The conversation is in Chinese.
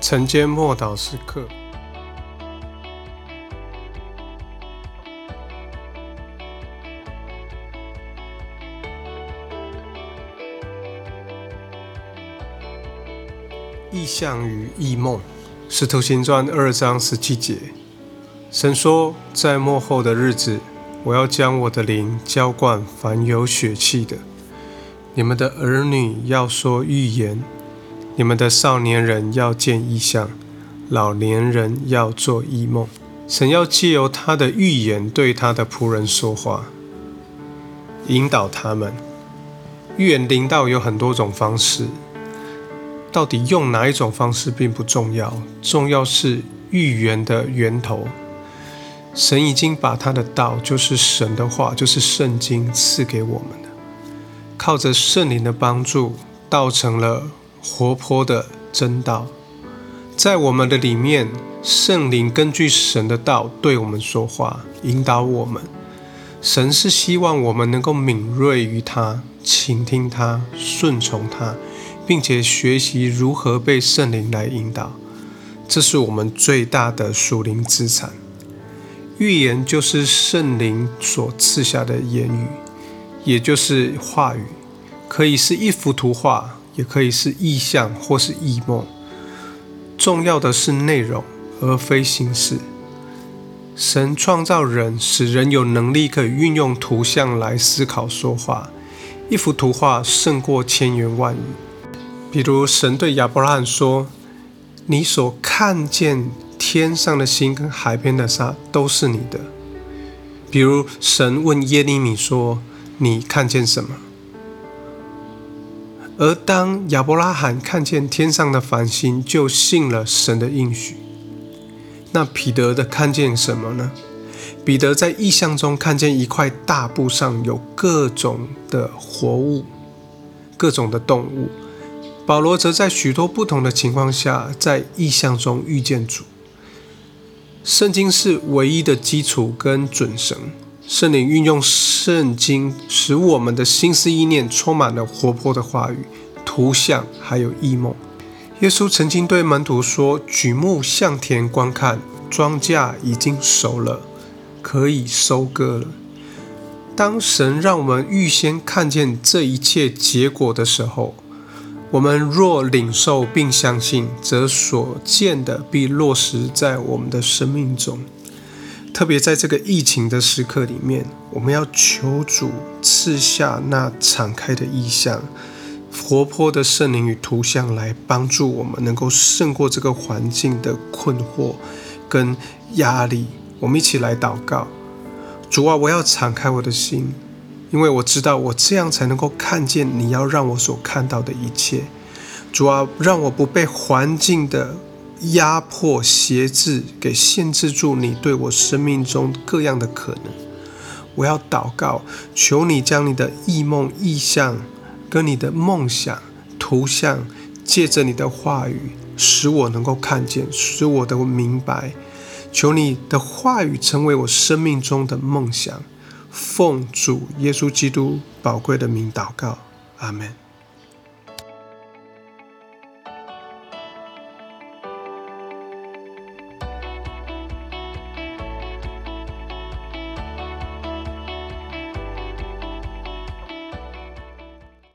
晨间默祷时刻。意象与异梦，《使徒行传》二章十七节，神说：“在末后的日子，我要将我的灵浇灌凡有血气的，你们的儿女要说预言。”你们的少年人要见异象，老年人要做异梦。神要借由他的预言对他的仆人说话，引导他们。预言领导有很多种方式，到底用哪一种方式并不重要，重要是预言的源头。神已经把他的道，就是神的话，就是圣经赐给我们的，靠着圣灵的帮助，道成了。活泼的真道，在我们的里面，圣灵根据神的道对我们说话，引导我们。神是希望我们能够敏锐于他，倾听他，顺从他，并且学习如何被圣灵来引导。这是我们最大的属灵资产。预言就是圣灵所赐下的言语，也就是话语，可以是一幅图画。也可以是意象或是异梦，重要的是内容，而非形式。神创造人，使人有能力可以运用图像来思考说话。一幅图画胜过千言万语。比如，神对亚伯拉罕说：“你所看见天上的星跟海边的沙都是你的。”比如，神问耶利米说：“你看见什么？”而当亚伯拉罕看见天上的繁星，就信了神的应许。那彼得的看见什么呢？彼得在异象中看见一块大布上有各种的活物、各种的动物。保罗则在许多不同的情况下，在异象中遇见主。圣经是唯一的基础跟准绳。圣灵运用圣经，使我们的心思意念充满了活泼的话语、图像，还有异梦。耶稣曾经对门徒说：“举目向田观看，庄稼已经熟了，可以收割了。”当神让我们预先看见这一切结果的时候，我们若领受并相信，则所见的必落实在我们的生命中。特别在这个疫情的时刻里面，我们要求主赐下那敞开的意象、活泼的圣灵与图像，来帮助我们能够胜过这个环境的困惑跟压力。我们一起来祷告：主啊，我要敞开我的心，因为我知道我这样才能够看见你要让我所看到的一切。主啊，让我不被环境的。压迫、挟制，给限制住你对我生命中各样的可能。我要祷告，求你将你的异梦、意象跟你的梦想、图像，借着你的话语，使我能够看见，使我都明白。求你的话语成为我生命中的梦想。奉主耶稣基督宝贵的名祷告，阿门。